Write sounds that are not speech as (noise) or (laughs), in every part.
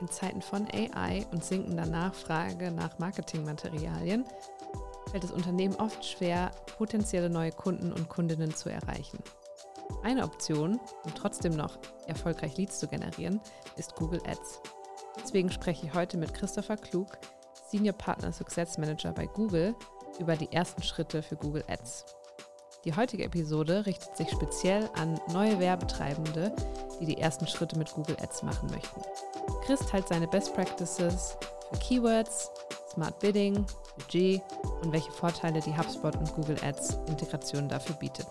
In Zeiten von AI und sinkender Nachfrage nach Marketingmaterialien fällt es Unternehmen oft schwer, potenzielle neue Kunden und Kundinnen zu erreichen. Eine Option, um trotzdem noch erfolgreich Leads zu generieren, ist Google Ads. Deswegen spreche ich heute mit Christopher Klug, Senior Partner Success Manager bei Google, über die ersten Schritte für Google Ads. Die heutige Episode richtet sich speziell an neue Werbetreibende, die die ersten Schritte mit Google Ads machen möchten. Chris teilt seine Best Practices für Keywords, Smart Bidding, Budget und welche Vorteile die HubSpot und Google Ads Integration dafür bietet.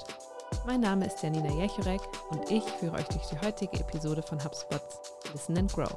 Mein Name ist Janina Jechurek und ich führe euch durch die heutige Episode von HubSpots Listen and Grow.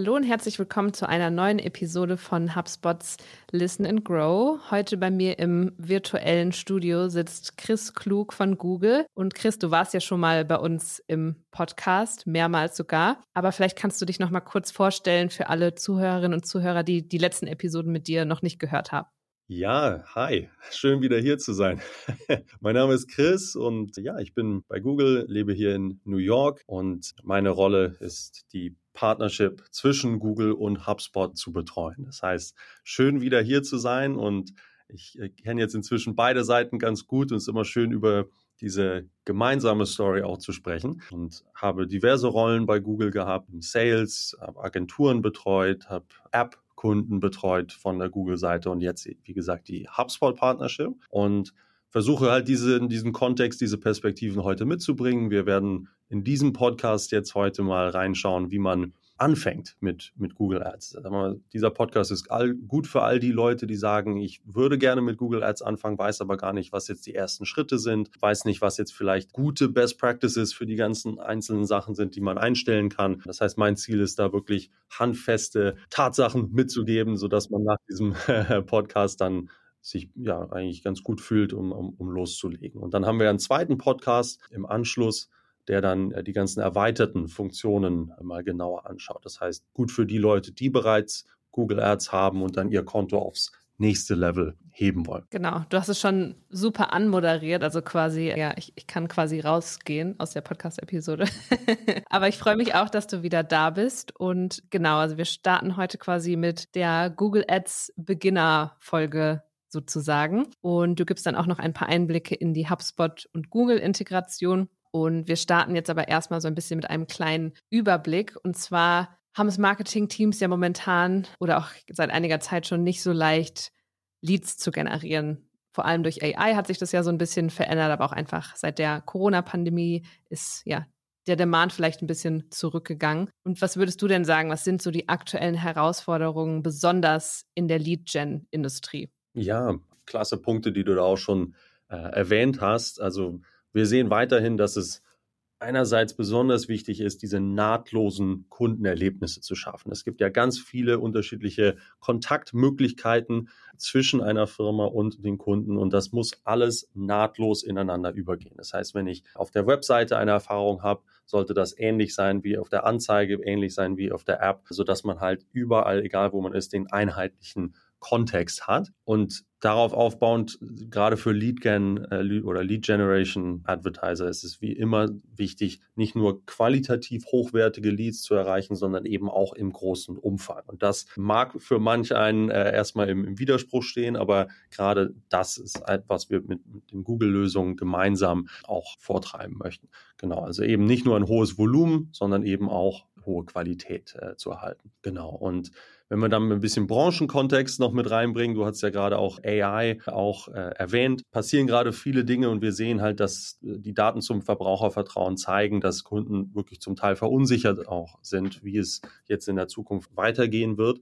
Hallo und herzlich willkommen zu einer neuen Episode von HubSpots Listen and Grow. Heute bei mir im virtuellen Studio sitzt Chris Klug von Google. Und Chris, du warst ja schon mal bei uns im Podcast, mehrmals sogar. Aber vielleicht kannst du dich noch mal kurz vorstellen für alle Zuhörerinnen und Zuhörer, die die letzten Episoden mit dir noch nicht gehört haben. Ja, hi, schön wieder hier zu sein. (laughs) mein Name ist Chris und ja, ich bin bei Google, lebe hier in New York und meine Rolle ist die Partnership zwischen Google und HubSpot zu betreuen. Das heißt, schön wieder hier zu sein und ich äh, kenne jetzt inzwischen beide Seiten ganz gut und es ist immer schön über diese gemeinsame Story auch zu sprechen und habe diverse Rollen bei Google gehabt, Sales, habe Agenturen betreut, habe App-Kunden betreut von der Google-Seite und jetzt, wie gesagt, die HubSpot-Partnership und versuche halt diese, in diesem Kontext diese Perspektiven heute mitzubringen. Wir werden in diesem Podcast jetzt heute mal reinschauen, wie man anfängt mit, mit Google Ads. Dieser Podcast ist all, gut für all die Leute, die sagen, ich würde gerne mit Google Ads anfangen, weiß aber gar nicht, was jetzt die ersten Schritte sind, weiß nicht, was jetzt vielleicht gute Best Practices für die ganzen einzelnen Sachen sind, die man einstellen kann. Das heißt, mein Ziel ist da wirklich handfeste Tatsachen mitzugeben, sodass man nach diesem (laughs) Podcast dann sich ja eigentlich ganz gut fühlt, um, um, um loszulegen. Und dann haben wir einen zweiten Podcast im Anschluss, der dann äh, die ganzen erweiterten Funktionen mal genauer anschaut. Das heißt, gut für die Leute, die bereits Google Ads haben und dann ihr Konto aufs nächste Level heben wollen. Genau, du hast es schon super anmoderiert, also quasi, ja, ich, ich kann quasi rausgehen aus der Podcast-Episode. (laughs) Aber ich freue mich auch, dass du wieder da bist. Und genau, also wir starten heute quasi mit der Google Ads Beginner-Folge sozusagen. Und du gibst dann auch noch ein paar Einblicke in die HubSpot und Google-Integration. Und wir starten jetzt aber erstmal so ein bisschen mit einem kleinen Überblick. Und zwar haben es Marketing-Teams ja momentan oder auch seit einiger Zeit schon nicht so leicht, Leads zu generieren. Vor allem durch AI hat sich das ja so ein bisschen verändert, aber auch einfach seit der Corona-Pandemie ist ja der Demand vielleicht ein bisschen zurückgegangen. Und was würdest du denn sagen, was sind so die aktuellen Herausforderungen, besonders in der Lead-Gen-Industrie? Ja, klasse Punkte, die du da auch schon äh, erwähnt hast. Also wir sehen weiterhin, dass es einerseits besonders wichtig ist, diese nahtlosen Kundenerlebnisse zu schaffen. Es gibt ja ganz viele unterschiedliche Kontaktmöglichkeiten zwischen einer Firma und den Kunden und das muss alles nahtlos ineinander übergehen. Das heißt, wenn ich auf der Webseite eine Erfahrung habe, sollte das ähnlich sein wie auf der Anzeige, ähnlich sein wie auf der App, so dass man halt überall, egal wo man ist, den einheitlichen Kontext hat und darauf aufbauend, gerade für Lead Gen äh, oder Lead Generation Advertiser ist es wie immer wichtig, nicht nur qualitativ hochwertige Leads zu erreichen, sondern eben auch im großen Umfang. Und das mag für manch einen äh, erstmal im, im, Widerspruch stehen, aber gerade das ist etwas, was wir mit, mit den Google-Lösungen gemeinsam auch vortreiben möchten. Genau, also eben nicht nur ein hohes Volumen, sondern eben auch hohe Qualität äh, zu erhalten. Genau. Und wenn wir dann ein bisschen Branchenkontext noch mit reinbringen, du hast ja gerade auch AI auch äh, erwähnt, passieren gerade viele Dinge und wir sehen halt, dass äh, die Daten zum Verbrauchervertrauen zeigen, dass Kunden wirklich zum Teil verunsichert auch sind, wie es jetzt in der Zukunft weitergehen wird.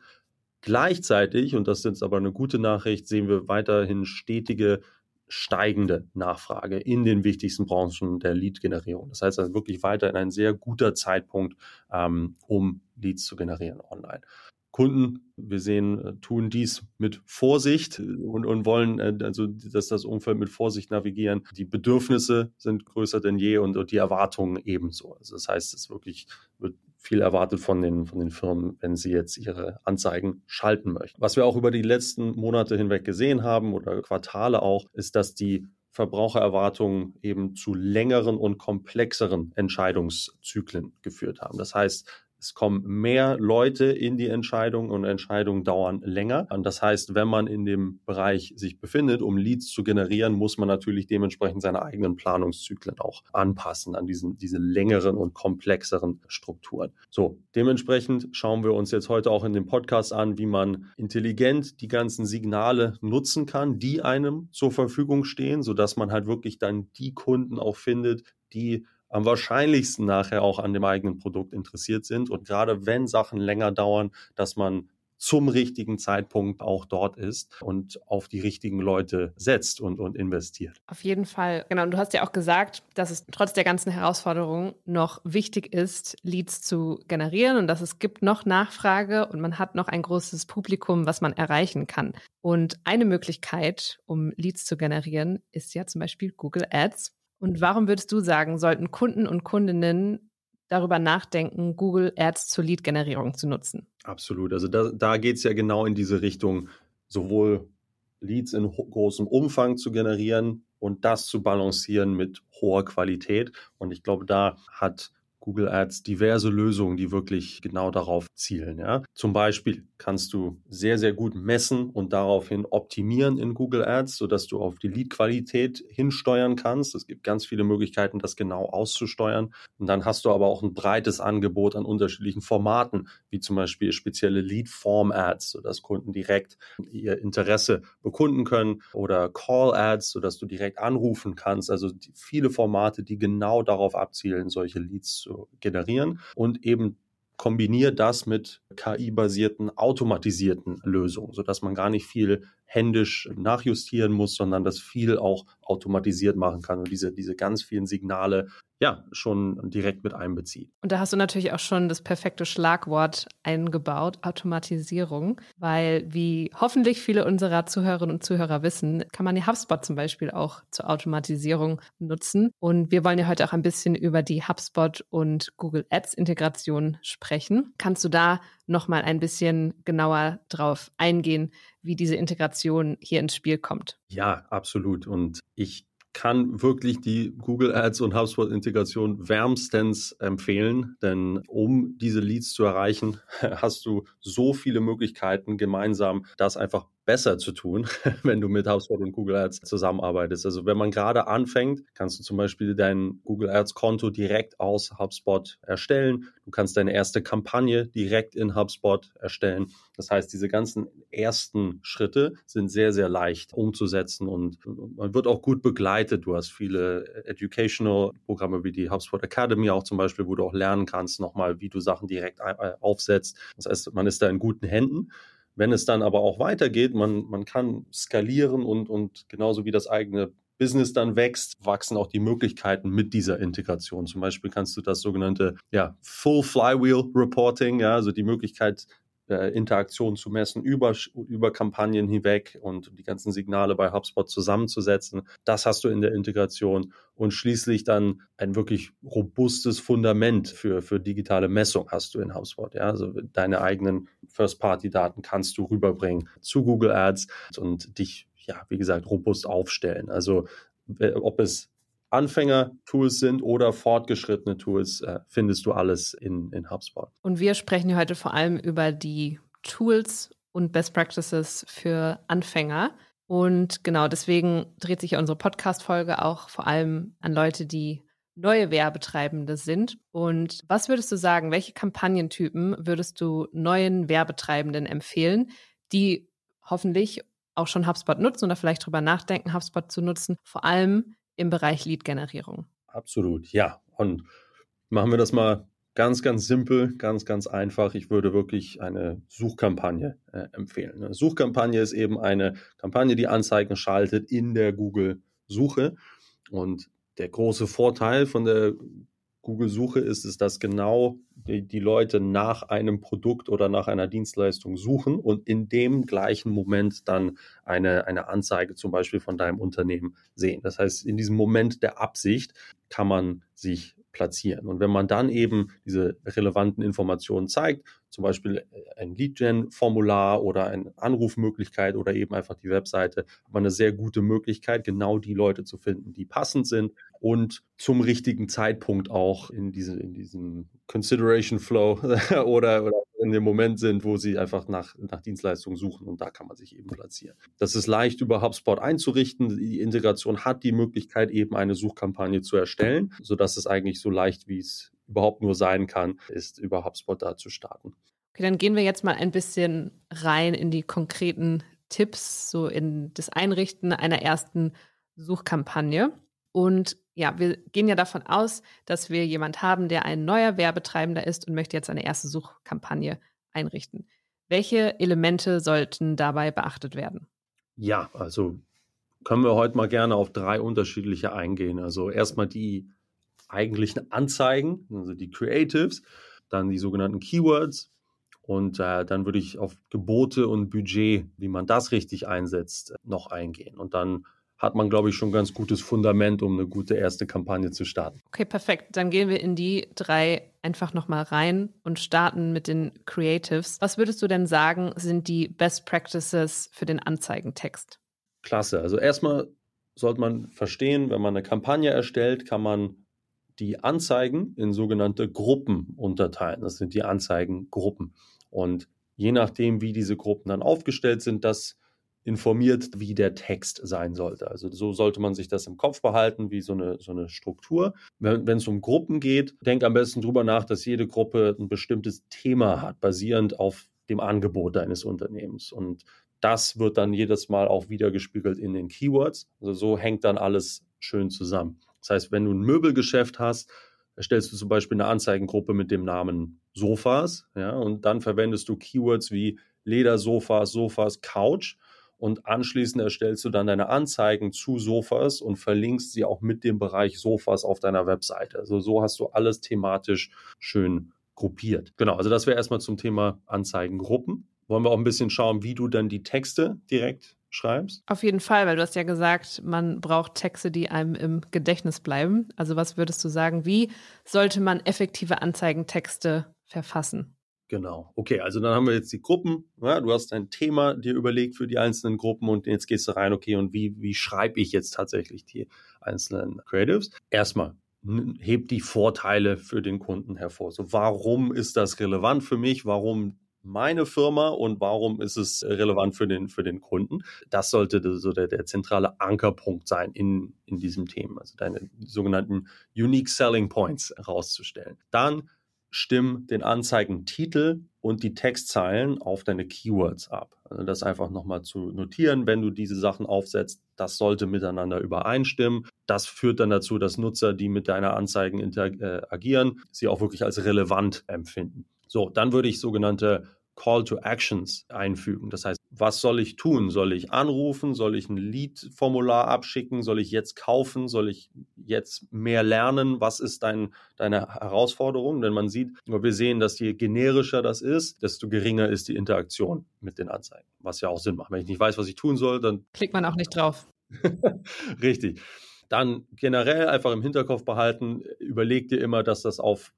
Gleichzeitig, und das ist jetzt aber eine gute Nachricht, sehen wir weiterhin stetige steigende Nachfrage in den wichtigsten Branchen der Lead-Generierung. Das heißt also wirklich weiterhin ein sehr guter Zeitpunkt, ähm, um Leads zu generieren online. Kunden, wir sehen, äh, tun dies mit Vorsicht und, und wollen äh, also, dass das Umfeld mit Vorsicht navigieren. Die Bedürfnisse sind größer denn je und, und die Erwartungen ebenso. Also das heißt, es wirklich wird viel erwartet von den, von den Firmen, wenn sie jetzt ihre Anzeigen schalten möchten. Was wir auch über die letzten Monate hinweg gesehen haben oder Quartale auch, ist, dass die Verbrauchererwartungen eben zu längeren und komplexeren Entscheidungszyklen geführt haben. Das heißt, es kommen mehr Leute in die Entscheidung und Entscheidungen dauern länger. Und das heißt, wenn man in dem Bereich sich befindet, um Leads zu generieren, muss man natürlich dementsprechend seine eigenen Planungszyklen auch anpassen an diesen, diese längeren und komplexeren Strukturen. So, dementsprechend schauen wir uns jetzt heute auch in dem Podcast an, wie man intelligent die ganzen Signale nutzen kann, die einem zur Verfügung stehen, sodass man halt wirklich dann die Kunden auch findet, die am wahrscheinlichsten nachher auch an dem eigenen Produkt interessiert sind. Und gerade wenn Sachen länger dauern, dass man zum richtigen Zeitpunkt auch dort ist und auf die richtigen Leute setzt und, und investiert. Auf jeden Fall. Genau. Und du hast ja auch gesagt, dass es trotz der ganzen Herausforderungen noch wichtig ist, Leads zu generieren und dass es gibt noch Nachfrage und man hat noch ein großes Publikum, was man erreichen kann. Und eine Möglichkeit, um Leads zu generieren, ist ja zum Beispiel Google Ads. Und warum würdest du sagen, sollten Kunden und Kundinnen darüber nachdenken, Google Ads zur Lead-Generierung zu nutzen? Absolut. Also da, da geht es ja genau in diese Richtung, sowohl Leads in großem Umfang zu generieren und das zu balancieren mit hoher Qualität. Und ich glaube, da hat Google Ads diverse Lösungen, die wirklich genau darauf zielen. Ja? Zum Beispiel kannst du sehr, sehr gut messen und daraufhin optimieren in Google Ads, sodass du auf die Lead-Qualität hinsteuern kannst. Es gibt ganz viele Möglichkeiten, das genau auszusteuern. Und dann hast du aber auch ein breites Angebot an unterschiedlichen Formaten, wie zum Beispiel spezielle Lead-Form-Ads, sodass Kunden direkt ihr Interesse bekunden können oder Call-Ads, sodass du direkt anrufen kannst. Also viele Formate, die genau darauf abzielen, solche Leads zu generieren und eben kombiniert das mit KI-basierten, automatisierten Lösungen, sodass man gar nicht viel händisch nachjustieren muss, sondern das viel auch automatisiert machen kann und diese, diese ganz vielen Signale ja schon direkt mit einbezieht. Und da hast du natürlich auch schon das perfekte Schlagwort eingebaut, Automatisierung, weil wie hoffentlich viele unserer Zuhörerinnen und Zuhörer wissen, kann man die HubSpot zum Beispiel auch zur Automatisierung nutzen. Und wir wollen ja heute auch ein bisschen über die HubSpot und Google Ads Integration sprechen. Kannst du da nochmal ein bisschen genauer drauf eingehen, wie diese Integration hier ins Spiel kommt. Ja, absolut. Und ich kann wirklich die Google Ads und HubSpot Integration wärmstens empfehlen, denn um diese Leads zu erreichen, (laughs) hast du so viele Möglichkeiten gemeinsam das einfach besser zu tun, (laughs) wenn du mit HubSpot und Google Ads zusammenarbeitest. Also wenn man gerade anfängt, kannst du zum Beispiel dein Google Ads Konto direkt aus HubSpot erstellen. Du kannst deine erste Kampagne direkt in HubSpot erstellen. Das heißt, diese ganzen ersten Schritte sind sehr, sehr leicht umzusetzen und man wird auch gut begleitet. Du hast viele Educational Programme wie die HubSpot Academy auch zum Beispiel, wo du auch lernen kannst nochmal, wie du Sachen direkt aufsetzt. Das heißt, man ist da in guten Händen. Wenn es dann aber auch weitergeht, man, man kann skalieren und, und genauso wie das eigene Business dann wächst, wachsen auch die Möglichkeiten mit dieser Integration. Zum Beispiel kannst du das sogenannte ja, Full Flywheel Reporting, ja, also die Möglichkeit, äh, Interaktion zu messen über, über Kampagnen hinweg und die ganzen Signale bei HubSpot zusammenzusetzen. Das hast du in der Integration und schließlich dann ein wirklich robustes Fundament für, für digitale Messung hast du in HubSpot. Ja? Also deine eigenen First-Party-Daten kannst du rüberbringen zu Google Ads und dich, ja, wie gesagt, robust aufstellen. Also ob es Anfänger-Tools sind oder fortgeschrittene Tools, äh, findest du alles in, in HubSpot. Und wir sprechen heute vor allem über die Tools und Best Practices für Anfänger. Und genau deswegen dreht sich unsere Podcast-Folge auch vor allem an Leute, die neue Werbetreibende sind. Und was würdest du sagen, welche Kampagnentypen würdest du neuen Werbetreibenden empfehlen, die hoffentlich auch schon HubSpot nutzen oder vielleicht darüber nachdenken, HubSpot zu nutzen, vor allem im Bereich Lead-Generierung. Absolut, ja. Und machen wir das mal ganz, ganz simpel, ganz, ganz einfach. Ich würde wirklich eine Suchkampagne äh, empfehlen. Eine Suchkampagne ist eben eine Kampagne, die Anzeigen schaltet in der Google Suche. Und der große Vorteil von der Google-Suche ist es, dass genau die, die, Leute nach einem Produkt oder nach einer Dienstleistung suchen und in dem gleichen Moment dann eine, eine Anzeige zum Beispiel von deinem Unternehmen sehen. Das heißt, in diesem Moment der Absicht kann man sich platzieren. Und wenn man dann eben diese relevanten Informationen zeigt, zum Beispiel ein Lead-Gen-Formular oder eine Anrufmöglichkeit oder eben einfach die Webseite, hat man eine sehr gute Möglichkeit, genau die Leute zu finden, die passend sind und zum richtigen Zeitpunkt auch in, diese, in diesem Consideration Flow (laughs) oder, oder in dem Moment sind, wo sie einfach nach, nach Dienstleistungen suchen und da kann man sich eben platzieren. Das ist leicht über HubSpot einzurichten. Die Integration hat die Möglichkeit, eben eine Suchkampagne zu erstellen, sodass es eigentlich so leicht, wie es überhaupt nur sein kann, ist, über HubSpot da zu starten. Okay, dann gehen wir jetzt mal ein bisschen rein in die konkreten Tipps, so in das Einrichten einer ersten Suchkampagne. Und ja, wir gehen ja davon aus, dass wir jemand haben, der ein neuer Werbetreibender ist und möchte jetzt eine erste Suchkampagne einrichten. Welche Elemente sollten dabei beachtet werden? Ja, also können wir heute mal gerne auf drei unterschiedliche eingehen. Also erstmal die eigentlichen Anzeigen, also die Creatives, dann die sogenannten Keywords und äh, dann würde ich auf Gebote und Budget, wie man das richtig einsetzt, noch eingehen. Und dann hat man, glaube ich, schon ein ganz gutes Fundament, um eine gute erste Kampagne zu starten. Okay, perfekt. Dann gehen wir in die drei einfach nochmal rein und starten mit den Creatives. Was würdest du denn sagen, sind die Best Practices für den Anzeigentext? Klasse. Also erstmal sollte man verstehen, wenn man eine Kampagne erstellt, kann man die Anzeigen in sogenannte Gruppen unterteilen. Das sind die Anzeigengruppen. Und je nachdem, wie diese Gruppen dann aufgestellt sind, das informiert, wie der Text sein sollte. Also so sollte man sich das im Kopf behalten, wie so eine, so eine Struktur. Wenn, es um Gruppen geht, denk am besten darüber nach, dass jede Gruppe ein bestimmtes Thema hat, basierend auf dem Angebot deines Unternehmens. Und das wird dann jedes Mal auch wieder gespiegelt in den Keywords. Also so hängt dann alles schön zusammen. Das heißt, wenn du ein Möbelgeschäft hast, erstellst du zum Beispiel eine Anzeigengruppe mit dem Namen Sofas, ja, und dann verwendest du Keywords wie Ledersofas, Sofas, Couch und anschließend erstellst du dann deine Anzeigen zu Sofas und verlinkst sie auch mit dem Bereich Sofas auf deiner Webseite. Also so hast du alles thematisch schön gruppiert. Genau, also das wäre erstmal zum Thema Anzeigengruppen. Wollen wir auch ein bisschen schauen, wie du dann die Texte direkt schreibst? Auf jeden Fall, weil du hast ja gesagt, man braucht Texte, die einem im Gedächtnis bleiben. Also was würdest du sagen, wie sollte man effektive Anzeigentexte verfassen? Genau. Okay, also dann haben wir jetzt die Gruppen. Ja, du hast ein Thema dir überlegt für die einzelnen Gruppen und jetzt gehst du rein, okay, und wie, wie schreibe ich jetzt tatsächlich die einzelnen Creatives? Erstmal, hebt die Vorteile für den Kunden hervor. So, warum ist das relevant für mich? Warum meine Firma und warum ist es relevant für den, für den Kunden? Das sollte so der, der zentrale Ankerpunkt sein in, in diesem Thema, also deine sogenannten Unique Selling Points herauszustellen. Dann stimm den Anzeigentitel und die Textzeilen auf deine Keywords ab. Also das einfach nochmal zu notieren, wenn du diese Sachen aufsetzt, das sollte miteinander übereinstimmen. Das führt dann dazu, dass Nutzer, die mit deiner Anzeigen interagieren, sie auch wirklich als relevant empfinden. So, dann würde ich sogenannte Call to Actions einfügen. Das heißt, was soll ich tun? Soll ich anrufen? Soll ich ein Lead-Formular abschicken? Soll ich jetzt kaufen? Soll ich jetzt mehr lernen? Was ist dein, deine Herausforderung? Denn man sieht, wir sehen, dass je generischer das ist, desto geringer ist die Interaktion mit den Anzeigen. Was ja auch Sinn macht. Wenn ich nicht weiß, was ich tun soll, dann klickt man auch nicht drauf. (laughs) Richtig. Dann generell einfach im Hinterkopf behalten, überleg dir immer, dass das auf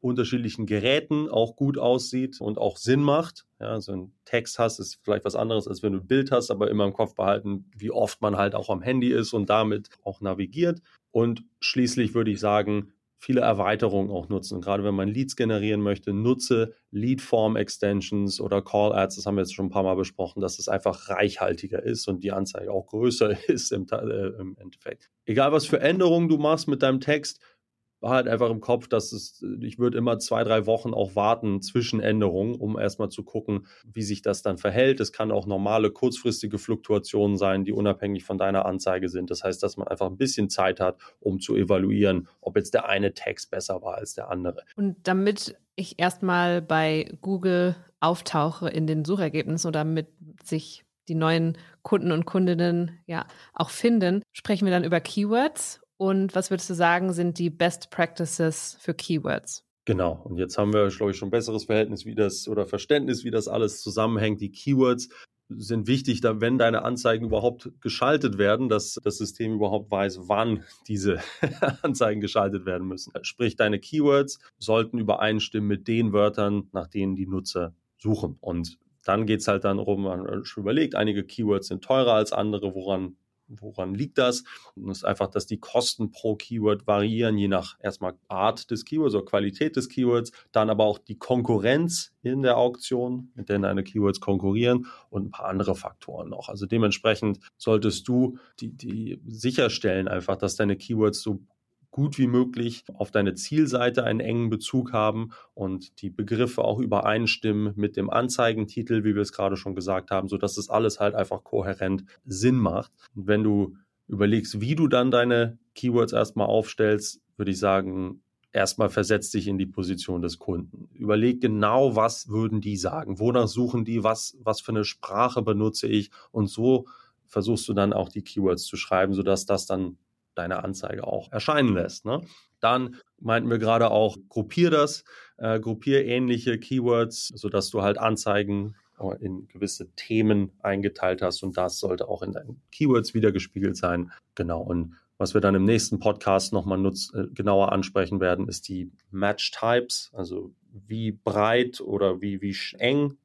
unterschiedlichen Geräten auch gut aussieht und auch Sinn macht. Ja, so ein Text hast, ist vielleicht was anderes, als wenn du ein Bild hast, aber immer im Kopf behalten, wie oft man halt auch am Handy ist und damit auch navigiert. Und schließlich würde ich sagen, viele Erweiterungen auch nutzen. Und gerade wenn man Leads generieren möchte, nutze Lead-Form-Extensions oder Call-Ads. Das haben wir jetzt schon ein paar Mal besprochen, dass es einfach reichhaltiger ist und die Anzeige auch größer (laughs) ist im, äh, im Endeffekt. Egal, was für Änderungen du machst mit deinem Text, war halt einfach im Kopf, dass es, ich würde immer zwei, drei Wochen auch warten zwischen Änderungen, um erstmal zu gucken, wie sich das dann verhält. Es kann auch normale kurzfristige Fluktuationen sein, die unabhängig von deiner Anzeige sind. Das heißt, dass man einfach ein bisschen Zeit hat, um zu evaluieren, ob jetzt der eine Text besser war als der andere. Und damit ich erstmal bei Google auftauche in den Suchergebnissen oder damit sich die neuen Kunden und Kundinnen ja auch finden, sprechen wir dann über Keywords. Und was würdest du sagen, sind die Best Practices für Keywords? Genau. Und jetzt haben wir, glaube ich, schon ein besseres Verhältnis, wie das oder Verständnis, wie das alles zusammenhängt. Die Keywords sind wichtig, wenn deine Anzeigen überhaupt geschaltet werden, dass das System überhaupt weiß, wann (laughs) diese (laughs) Anzeigen geschaltet werden müssen. Sprich, deine Keywords sollten übereinstimmen mit den Wörtern, nach denen die Nutzer suchen. Und dann geht es halt darum, man schon überlegt, einige Keywords sind teurer als andere, woran Woran liegt das? Und das ist einfach, dass die Kosten pro Keyword variieren, je nach erstmal Art des Keywords oder Qualität des Keywords, dann aber auch die Konkurrenz in der Auktion, mit der deine Keywords konkurrieren und ein paar andere Faktoren noch. Also dementsprechend solltest du die, die sicherstellen einfach, dass deine Keywords so gut wie möglich auf deine Zielseite einen engen Bezug haben und die Begriffe auch übereinstimmen mit dem Anzeigentitel, wie wir es gerade schon gesagt haben, sodass das alles halt einfach kohärent Sinn macht. Und wenn du überlegst, wie du dann deine Keywords erstmal aufstellst, würde ich sagen, erstmal versetz dich in die Position des Kunden. Überleg genau, was würden die sagen? Wonach suchen die? Was, was für eine Sprache benutze ich? Und so versuchst du dann auch die Keywords zu schreiben, sodass das dann deine Anzeige auch erscheinen lässt. Ne? Dann meinten wir gerade auch, gruppier das, äh, gruppier ähnliche Keywords, sodass du halt Anzeigen in gewisse Themen eingeteilt hast und das sollte auch in deinen Keywords wiedergespiegelt sein. Genau. Und was wir dann im nächsten Podcast nochmal nutz, äh, genauer ansprechen werden, ist die Match Types, also wie breit oder wie, wie eng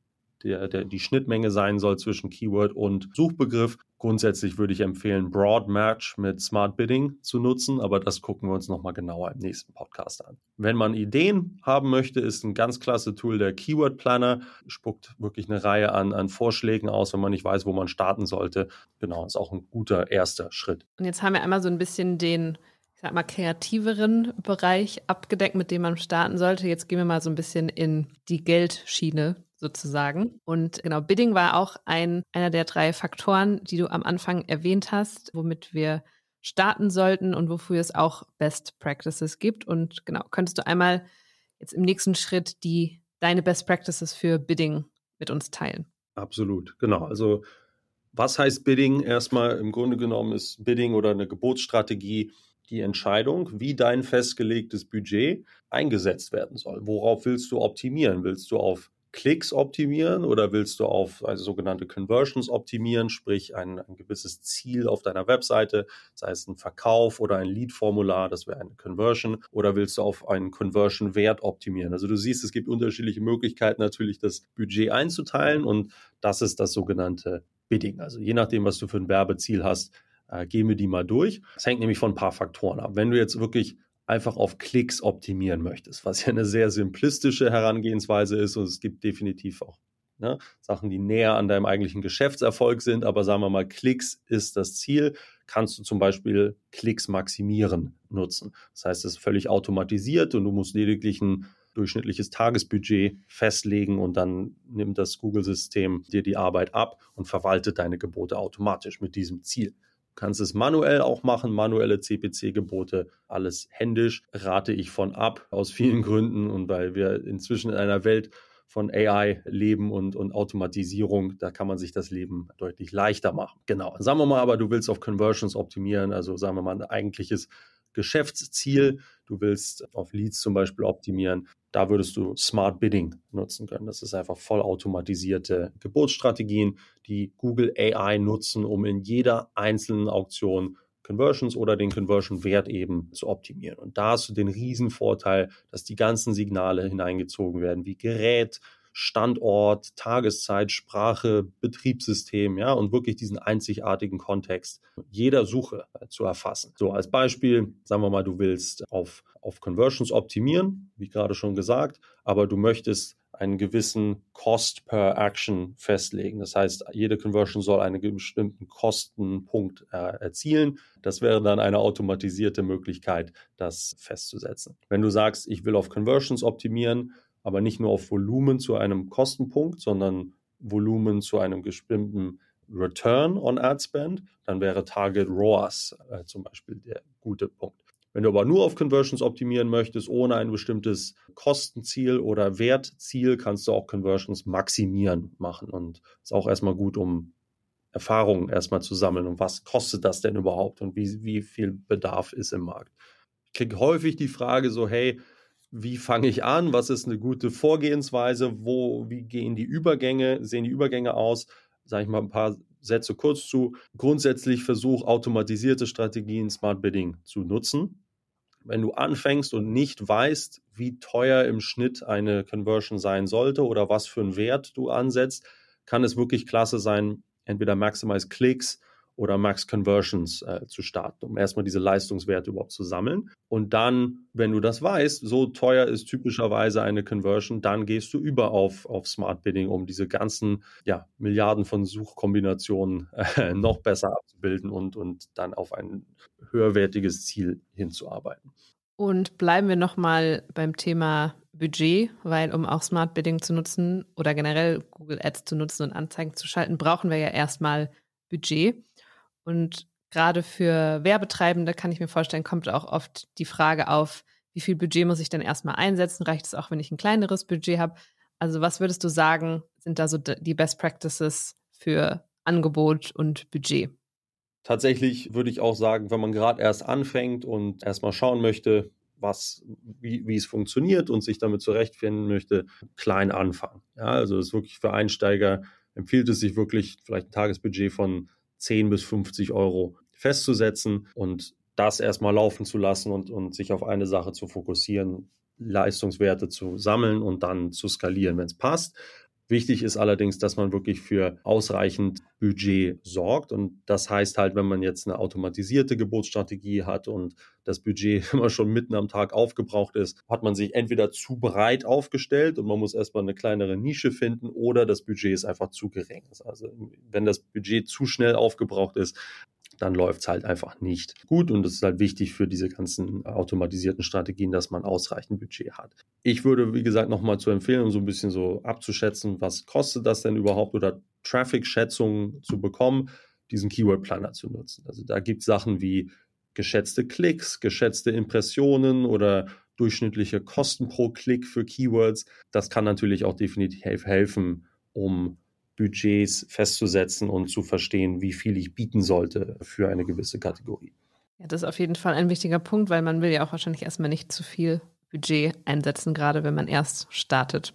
der, der, die Schnittmenge sein soll zwischen Keyword und Suchbegriff. Grundsätzlich würde ich empfehlen, Broad Match mit Smart Bidding zu nutzen, aber das gucken wir uns nochmal genauer im nächsten Podcast an. Wenn man Ideen haben möchte, ist ein ganz klasse Tool der Keyword Planner. Spuckt wirklich eine Reihe an, an Vorschlägen aus, wenn man nicht weiß, wo man starten sollte. Genau, ist auch ein guter erster Schritt. Und jetzt haben wir einmal so ein bisschen den ich sag mal, kreativeren Bereich abgedeckt, mit dem man starten sollte. Jetzt gehen wir mal so ein bisschen in die Geldschiene sozusagen. Und genau, Bidding war auch ein, einer der drei Faktoren, die du am Anfang erwähnt hast, womit wir starten sollten und wofür es auch Best Practices gibt. Und genau, könntest du einmal jetzt im nächsten Schritt die deine Best Practices für Bidding mit uns teilen? Absolut, genau. Also was heißt Bidding? Erstmal im Grunde genommen ist Bidding oder eine Gebotsstrategie die Entscheidung, wie dein festgelegtes Budget eingesetzt werden soll. Worauf willst du optimieren? Willst du auf Klicks optimieren oder willst du auf also sogenannte Conversions optimieren, sprich ein, ein gewisses Ziel auf deiner Webseite, sei es ein Verkauf oder ein Lead-Formular, das wäre eine Conversion, oder willst du auf einen Conversion-Wert optimieren? Also du siehst, es gibt unterschiedliche Möglichkeiten natürlich das Budget einzuteilen und das ist das sogenannte Bidding. Also je nachdem, was du für ein Werbeziel hast, äh, gehen wir die mal durch. Es hängt nämlich von ein paar Faktoren ab. Wenn du jetzt wirklich einfach auf Klicks optimieren möchtest, was ja eine sehr simplistische Herangehensweise ist und es gibt definitiv auch ne, Sachen, die näher an deinem eigentlichen Geschäftserfolg sind, aber sagen wir mal, Klicks ist das Ziel, kannst du zum Beispiel Klicks maximieren nutzen. Das heißt, es ist völlig automatisiert und du musst lediglich ein durchschnittliches Tagesbudget festlegen und dann nimmt das Google-System dir die Arbeit ab und verwaltet deine Gebote automatisch mit diesem Ziel kannst es manuell auch machen, manuelle CPC-Gebote, alles händisch, rate ich von ab, aus vielen Gründen und weil wir inzwischen in einer Welt von AI leben und, und Automatisierung, da kann man sich das Leben deutlich leichter machen. Genau. Sagen wir mal aber, du willst auf Conversions optimieren, also sagen wir mal ein eigentliches Geschäftsziel, du willst auf Leads zum Beispiel optimieren, da würdest du Smart Bidding nutzen können. Das ist einfach vollautomatisierte Gebotsstrategien, die Google AI nutzen, um in jeder einzelnen Auktion Conversions oder den Conversion-Wert eben zu optimieren. Und da hast du den Vorteil, dass die ganzen Signale hineingezogen werden, wie Gerät, Standort, Tageszeit, Sprache, Betriebssystem, ja, und wirklich diesen einzigartigen Kontext jeder Suche äh, zu erfassen. So als Beispiel, sagen wir mal, du willst auf, auf Conversions optimieren, wie gerade schon gesagt, aber du möchtest einen gewissen Cost per Action festlegen. Das heißt, jede Conversion soll einen bestimmten Kostenpunkt äh, erzielen. Das wäre dann eine automatisierte Möglichkeit, das festzusetzen. Wenn du sagst, ich will auf Conversions optimieren, aber nicht nur auf Volumen zu einem Kostenpunkt, sondern Volumen zu einem bestimmten Return on Ad Spend, dann wäre Target ROAS äh, zum Beispiel der gute Punkt. Wenn du aber nur auf Conversions optimieren möchtest, ohne ein bestimmtes Kostenziel oder Wertziel, kannst du auch Conversions maximieren machen. Und ist auch erstmal gut, um Erfahrungen erstmal zu sammeln und was kostet das denn überhaupt und wie, wie viel Bedarf ist im Markt. Ich kriege häufig die Frage so, hey, wie fange ich an? Was ist eine gute Vorgehensweise? Wo, wie gehen die Übergänge, sehen die Übergänge aus? Sage ich mal ein paar Sätze kurz zu. Grundsätzlich versuch automatisierte Strategien Smart Bidding zu nutzen. Wenn du anfängst und nicht weißt, wie teuer im Schnitt eine Conversion sein sollte oder was für einen Wert du ansetzt, kann es wirklich klasse sein, entweder Maximize Klicks oder Max Conversions äh, zu starten, um erstmal diese Leistungswerte überhaupt zu sammeln. Und dann, wenn du das weißt, so teuer ist typischerweise eine Conversion, dann gehst du über auf, auf Smart Bidding, um diese ganzen ja, Milliarden von Suchkombinationen äh, (laughs) noch besser abzubilden und, und dann auf ein höherwertiges Ziel hinzuarbeiten. Und bleiben wir nochmal beim Thema Budget, weil um auch Smart Bidding zu nutzen oder generell Google Ads zu nutzen und Anzeigen zu schalten, brauchen wir ja erstmal Budget. Und gerade für Werbetreibende kann ich mir vorstellen, kommt auch oft die Frage auf, wie viel Budget muss ich denn erstmal einsetzen? Reicht es auch, wenn ich ein kleineres Budget habe? Also was würdest du sagen, sind da so die Best Practices für Angebot und Budget? Tatsächlich würde ich auch sagen, wenn man gerade erst anfängt und erstmal schauen möchte, was, wie, wie es funktioniert und sich damit zurechtfinden möchte, klein anfangen. Ja, also es ist wirklich für Einsteiger empfiehlt es sich wirklich vielleicht ein Tagesbudget von 10 bis 50 Euro festzusetzen und das erstmal laufen zu lassen und, und sich auf eine Sache zu fokussieren, Leistungswerte zu sammeln und dann zu skalieren, wenn es passt. Wichtig ist allerdings, dass man wirklich für ausreichend Budget sorgt. Und das heißt halt, wenn man jetzt eine automatisierte Geburtsstrategie hat und das Budget (laughs) immer schon mitten am Tag aufgebraucht ist, hat man sich entweder zu breit aufgestellt und man muss erstmal eine kleinere Nische finden oder das Budget ist einfach zu gering. Also wenn das Budget zu schnell aufgebraucht ist, dann läuft es halt einfach nicht gut. Und es ist halt wichtig für diese ganzen automatisierten Strategien, dass man ausreichend Budget hat. Ich würde, wie gesagt, nochmal zu empfehlen, um so ein bisschen so abzuschätzen, was kostet das denn überhaupt oder Traffic-Schätzungen zu bekommen, diesen Keyword-Planner zu nutzen. Also da gibt es Sachen wie geschätzte Klicks, geschätzte Impressionen oder durchschnittliche Kosten pro Klick für Keywords. Das kann natürlich auch definitiv helfen, um Budgets festzusetzen und zu verstehen, wie viel ich bieten sollte für eine gewisse Kategorie. Ja, das ist auf jeden Fall ein wichtiger Punkt, weil man will ja auch wahrscheinlich erstmal nicht zu viel Budget einsetzen, gerade wenn man erst startet.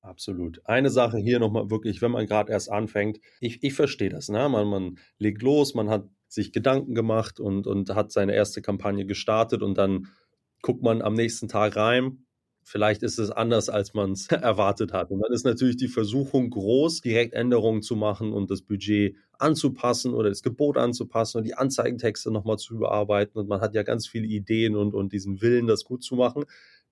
Absolut. Eine Sache hier nochmal wirklich, wenn man gerade erst anfängt, ich, ich verstehe das. Ne? Man, man legt los, man hat sich Gedanken gemacht und, und hat seine erste Kampagne gestartet und dann guckt man am nächsten Tag rein Vielleicht ist es anders, als man es (laughs) erwartet hat. Und dann ist natürlich die Versuchung groß, direkt Änderungen zu machen und das Budget anzupassen oder das Gebot anzupassen und die Anzeigentexte nochmal zu überarbeiten. Und man hat ja ganz viele Ideen und, und diesen Willen, das gut zu machen.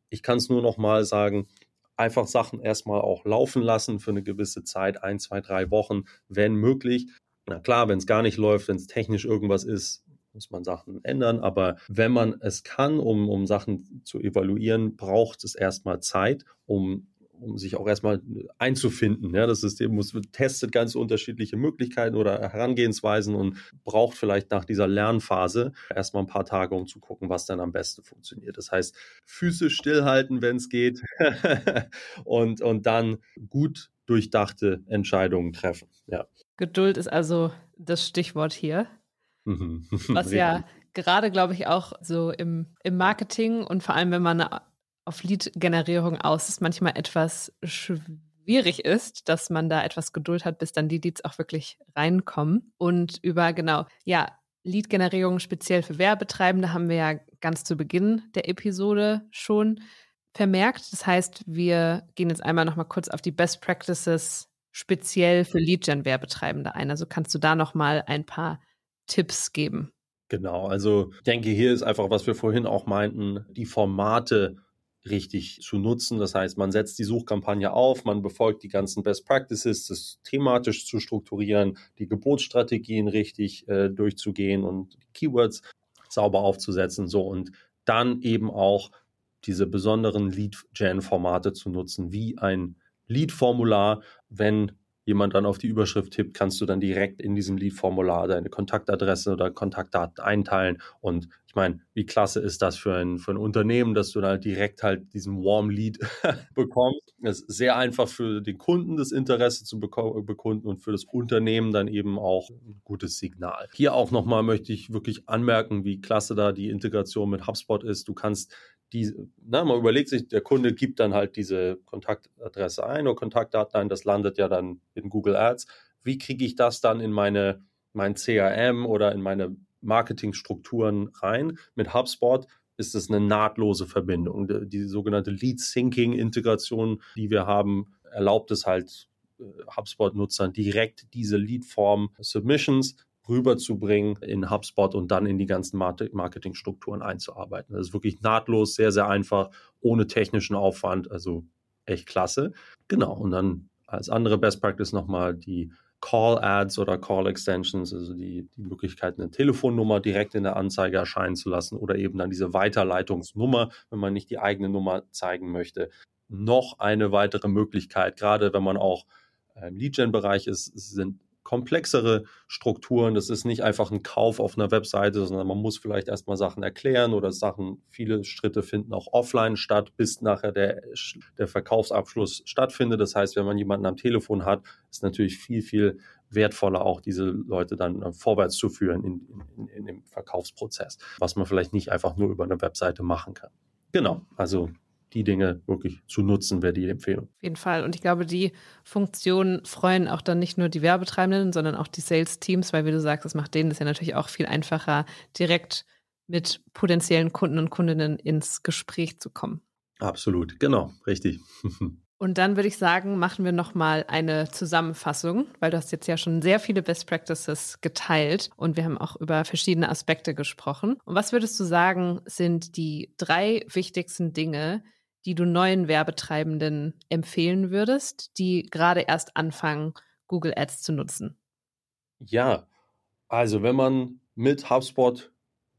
Ich kann es nur nochmal sagen, einfach Sachen erstmal auch laufen lassen für eine gewisse Zeit, ein, zwei, drei Wochen, wenn möglich. Na klar, wenn es gar nicht läuft, wenn es technisch irgendwas ist, muss man Sachen ändern. Aber wenn man es kann, um, um Sachen zu evaluieren, braucht es erstmal Zeit, um um sich auch erstmal einzufinden. Ja, das System muss, testet ganz unterschiedliche Möglichkeiten oder Herangehensweisen und braucht vielleicht nach dieser Lernphase erstmal ein paar Tage, um zu gucken, was dann am besten funktioniert. Das heißt, Füße stillhalten, wenn es geht, (laughs) und, und dann gut durchdachte Entscheidungen treffen. Ja. Geduld ist also das Stichwort hier. Mhm. (laughs) Was ja gerade, glaube ich, auch so im, im Marketing und vor allem, wenn man auf Lead-Generierung aus ist, manchmal etwas schwierig ist, dass man da etwas Geduld hat, bis dann die Leads auch wirklich reinkommen. Und über, genau, ja, Lead-Generierung speziell für Werbetreibende haben wir ja ganz zu Beginn der Episode schon vermerkt. Das heißt, wir gehen jetzt einmal nochmal kurz auf die Best Practices speziell für Lead-Gen-Werbetreibende ein. Also kannst du da nochmal ein paar Tipps geben? Genau, also ich denke, hier ist einfach, was wir vorhin auch meinten, die Formate richtig zu nutzen. Das heißt, man setzt die Suchkampagne auf, man befolgt die ganzen Best Practices, das thematisch zu strukturieren, die Geburtsstrategien richtig äh, durchzugehen und die Keywords sauber aufzusetzen. So und dann eben auch diese besonderen Lead-Gen-Formate zu nutzen, wie ein Lead-Formular, wenn jemand dann auf die Überschrift tippt, kannst du dann direkt in diesem Lead-Formular deine Kontaktadresse oder Kontaktdaten einteilen. Und ich meine, wie klasse ist das für ein, für ein Unternehmen, dass du da direkt halt diesen Warm Lead (laughs) bekommst. Es ist sehr einfach für den Kunden das Interesse zu bekunden und für das Unternehmen dann eben auch ein gutes Signal. Hier auch nochmal möchte ich wirklich anmerken, wie klasse da die Integration mit HubSpot ist. Du kannst die, na, man überlegt sich, der Kunde gibt dann halt diese Kontaktadresse ein oder Kontaktdaten ein, das landet ja dann in Google Ads. Wie kriege ich das dann in meine, mein CRM oder in meine Marketingstrukturen rein? Mit HubSpot ist es eine nahtlose Verbindung. Die sogenannte Lead Syncing Integration, die wir haben, erlaubt es halt äh, HubSpot-Nutzern direkt diese Lead-Form Submissions rüberzubringen in HubSpot und dann in die ganzen Marketingstrukturen einzuarbeiten. Das ist wirklich nahtlos, sehr, sehr einfach, ohne technischen Aufwand, also echt klasse. Genau, und dann als andere Best Practice nochmal die Call Ads oder Call Extensions, also die, die Möglichkeit, eine Telefonnummer direkt in der Anzeige erscheinen zu lassen oder eben dann diese Weiterleitungsnummer, wenn man nicht die eigene Nummer zeigen möchte. Noch eine weitere Möglichkeit, gerade wenn man auch im Lead-Gen-Bereich ist, sind komplexere Strukturen. Das ist nicht einfach ein Kauf auf einer Webseite, sondern man muss vielleicht erstmal Sachen erklären oder Sachen, viele Schritte finden auch offline statt, bis nachher der, der Verkaufsabschluss stattfindet. Das heißt, wenn man jemanden am Telefon hat, ist natürlich viel, viel wertvoller auch diese Leute dann äh, vorwärts zu führen in, in, in dem Verkaufsprozess, was man vielleicht nicht einfach nur über eine Webseite machen kann. Genau, also die Dinge wirklich zu nutzen, wäre die Empfehlung. Auf jeden Fall. Und ich glaube, die Funktionen freuen auch dann nicht nur die Werbetreibenden, sondern auch die Sales-Teams, weil wie du sagst, das macht denen das ja natürlich auch viel einfacher, direkt mit potenziellen Kunden und Kundinnen ins Gespräch zu kommen. Absolut, genau, richtig. (laughs) Und dann würde ich sagen, machen wir nochmal eine Zusammenfassung, weil du hast jetzt ja schon sehr viele Best Practices geteilt und wir haben auch über verschiedene Aspekte gesprochen. Und was würdest du sagen, sind die drei wichtigsten Dinge, die du neuen Werbetreibenden empfehlen würdest, die gerade erst anfangen, Google Ads zu nutzen? Ja, also wenn man mit HubSpot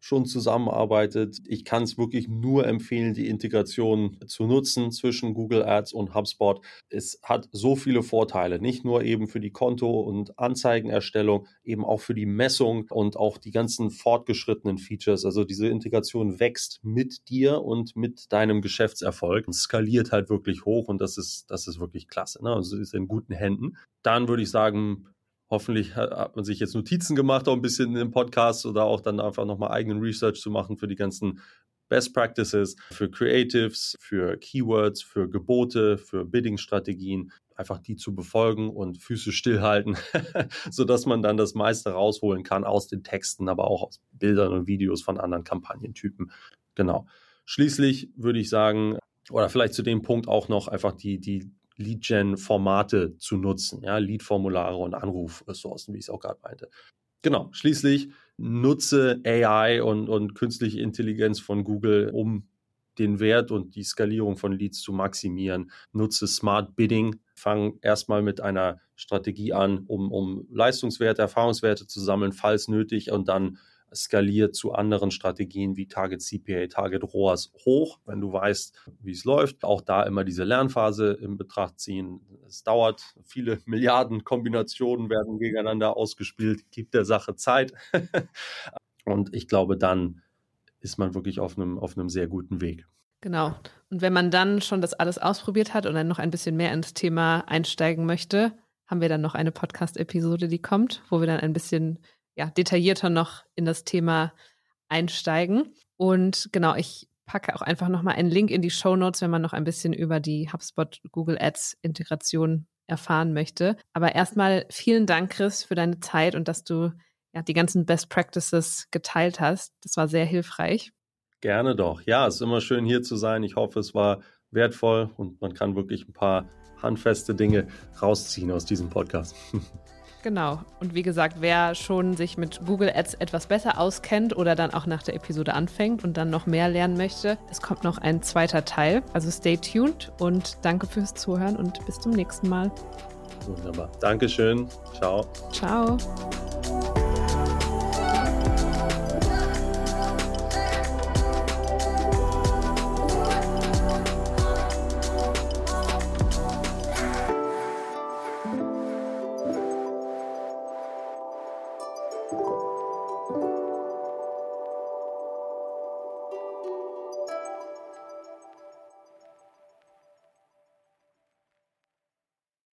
schon zusammenarbeitet. Ich kann es wirklich nur empfehlen, die Integration zu nutzen zwischen Google Ads und HubSpot. Es hat so viele Vorteile, nicht nur eben für die Konto- und Anzeigenerstellung, eben auch für die Messung und auch die ganzen fortgeschrittenen Features. Also diese Integration wächst mit dir und mit deinem Geschäftserfolg und skaliert halt wirklich hoch und das ist, das ist wirklich klasse. Ne? Also ist in guten Händen. Dann würde ich sagen, Hoffentlich hat man sich jetzt Notizen gemacht, auch ein bisschen im Podcast oder auch dann einfach nochmal eigenen Research zu machen für die ganzen Best Practices, für Creatives, für Keywords, für Gebote, für Bidding-Strategien, einfach die zu befolgen und Füße stillhalten, (laughs) sodass man dann das meiste rausholen kann aus den Texten, aber auch aus Bildern und Videos von anderen Kampagnentypen. Genau. Schließlich würde ich sagen, oder vielleicht zu dem Punkt auch noch einfach die, die Lead-Gen-Formate zu nutzen, ja, Lead-Formulare und Anrufressourcen, wie ich es auch gerade meinte. Genau, schließlich nutze AI und, und künstliche Intelligenz von Google, um den Wert und die Skalierung von Leads zu maximieren. Nutze Smart Bidding. Fang erstmal mit einer Strategie an, um, um Leistungswerte, Erfahrungswerte zu sammeln, falls nötig, und dann skaliert zu anderen Strategien wie Target CPA, Target ROAS hoch, wenn du weißt, wie es läuft. Auch da immer diese Lernphase in Betracht ziehen. Es dauert, viele (laughs) Milliarden Kombinationen werden gegeneinander ausgespielt, gibt der Sache Zeit. (laughs) Und ich glaube, dann ist man wirklich auf einem, auf einem sehr guten Weg. Genau. Und wenn man dann schon das alles ausprobiert hat und dann noch ein bisschen mehr ins Thema einsteigen möchte, haben wir dann noch eine Podcast-Episode, die kommt, wo wir dann ein bisschen ja, detaillierter noch in das Thema einsteigen. Und genau, ich packe auch einfach nochmal einen Link in die Show Notes, wenn man noch ein bisschen über die HubSpot Google Ads Integration erfahren möchte. Aber erstmal vielen Dank, Chris, für deine Zeit und dass du ja, die ganzen Best Practices geteilt hast. Das war sehr hilfreich. Gerne doch. Ja, es ist immer schön hier zu sein. Ich hoffe, es war wertvoll und man kann wirklich ein paar handfeste Dinge rausziehen aus diesem Podcast. (laughs) Genau. Und wie gesagt, wer schon sich mit Google Ads etwas besser auskennt oder dann auch nach der Episode anfängt und dann noch mehr lernen möchte, es kommt noch ein zweiter Teil. Also stay tuned und danke fürs Zuhören und bis zum nächsten Mal. Wunderbar. Dankeschön. Ciao. Ciao.